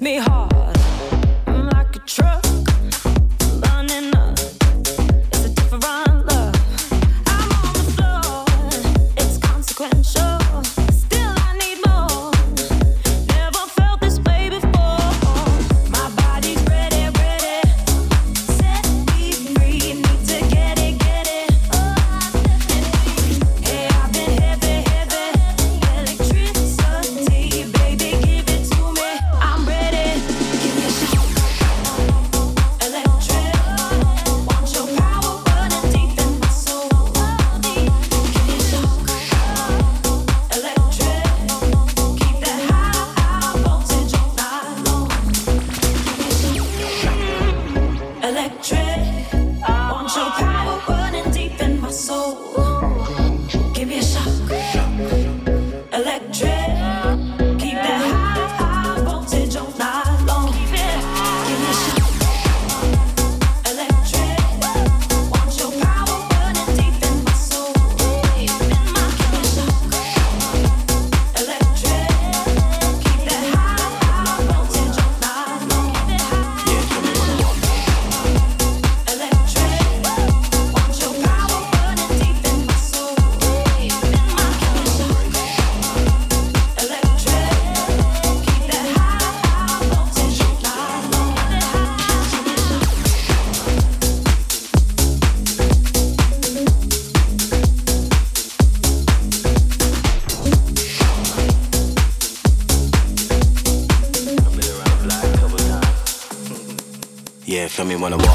me hard. me when I'm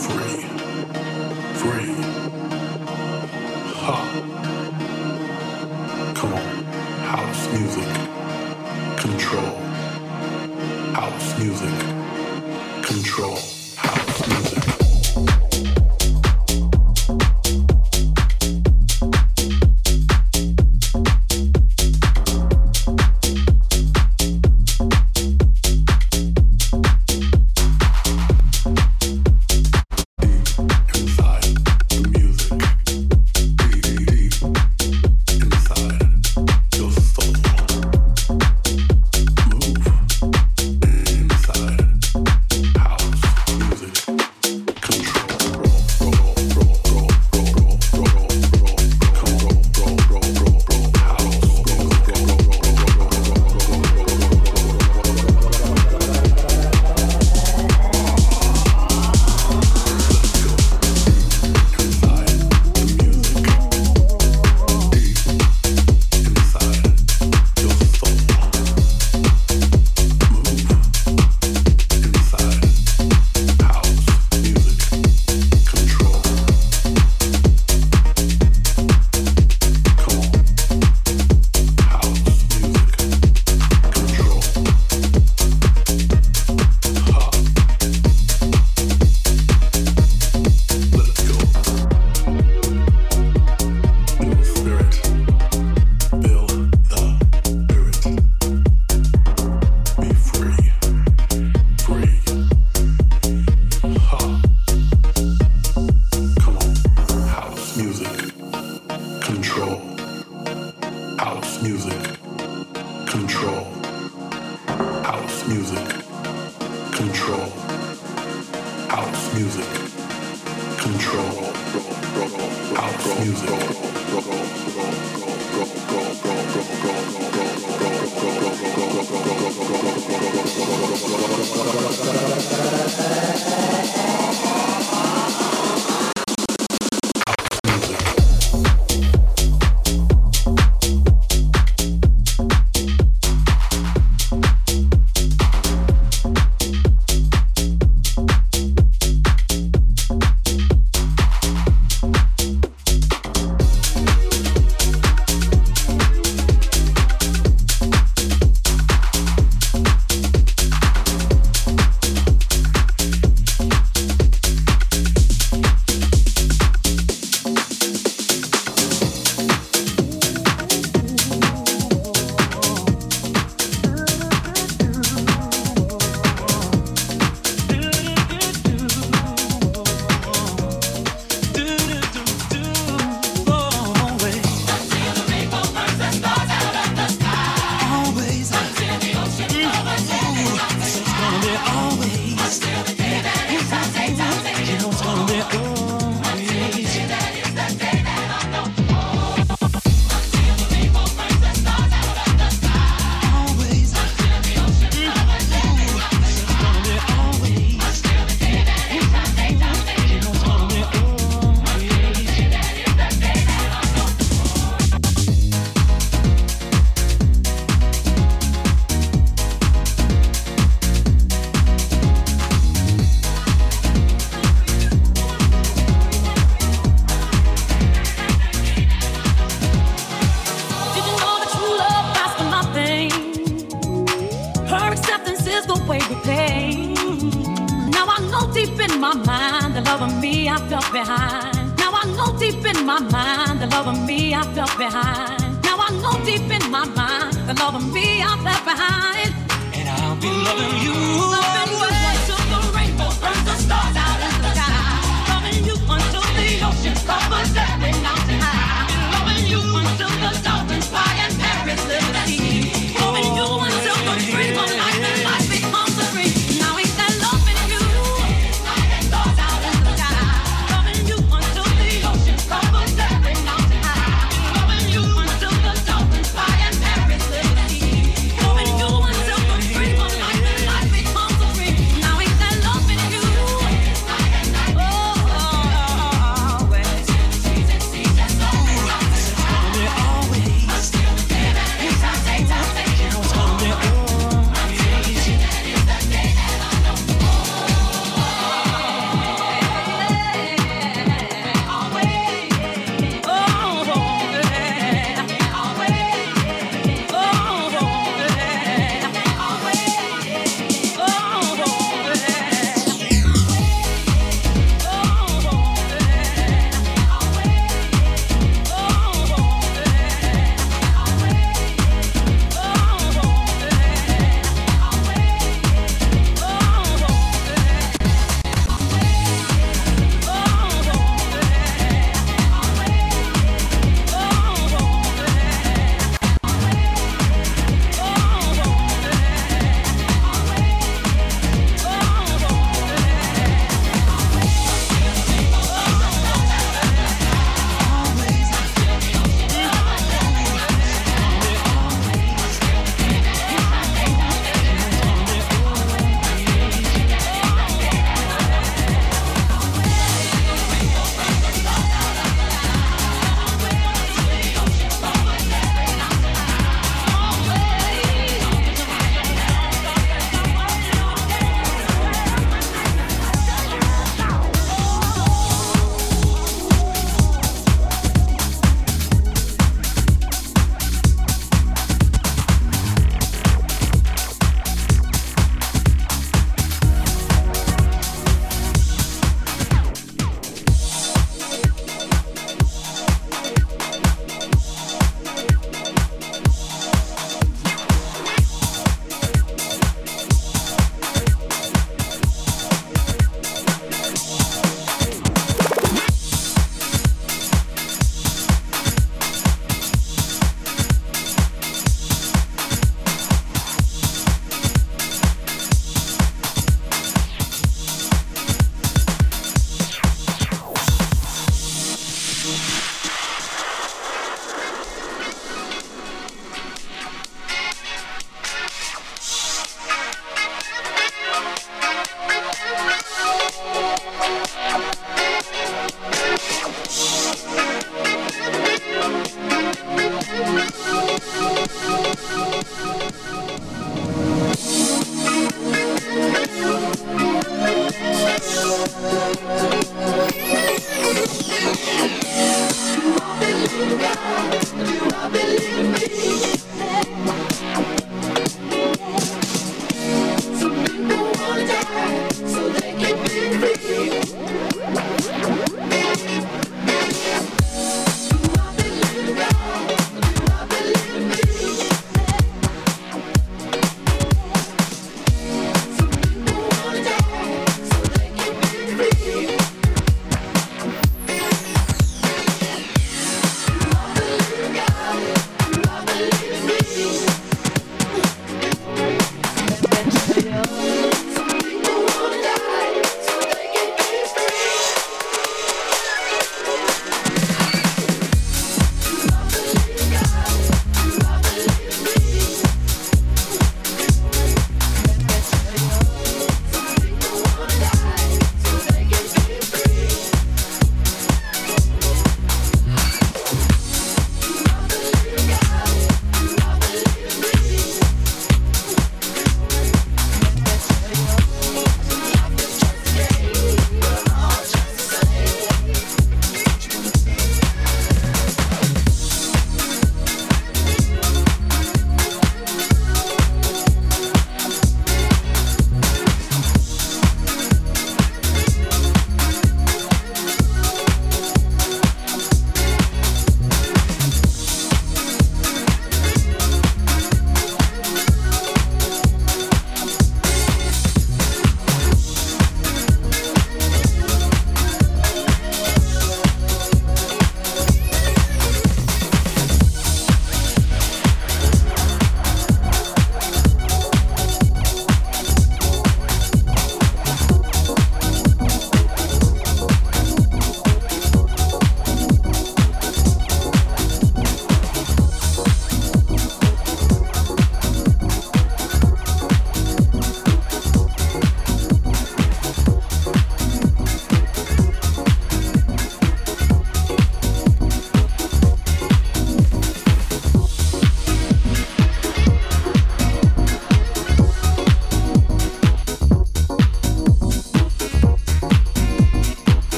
free, free. Ha. Come on, house music, control. House music, control. music, control, house music. than you.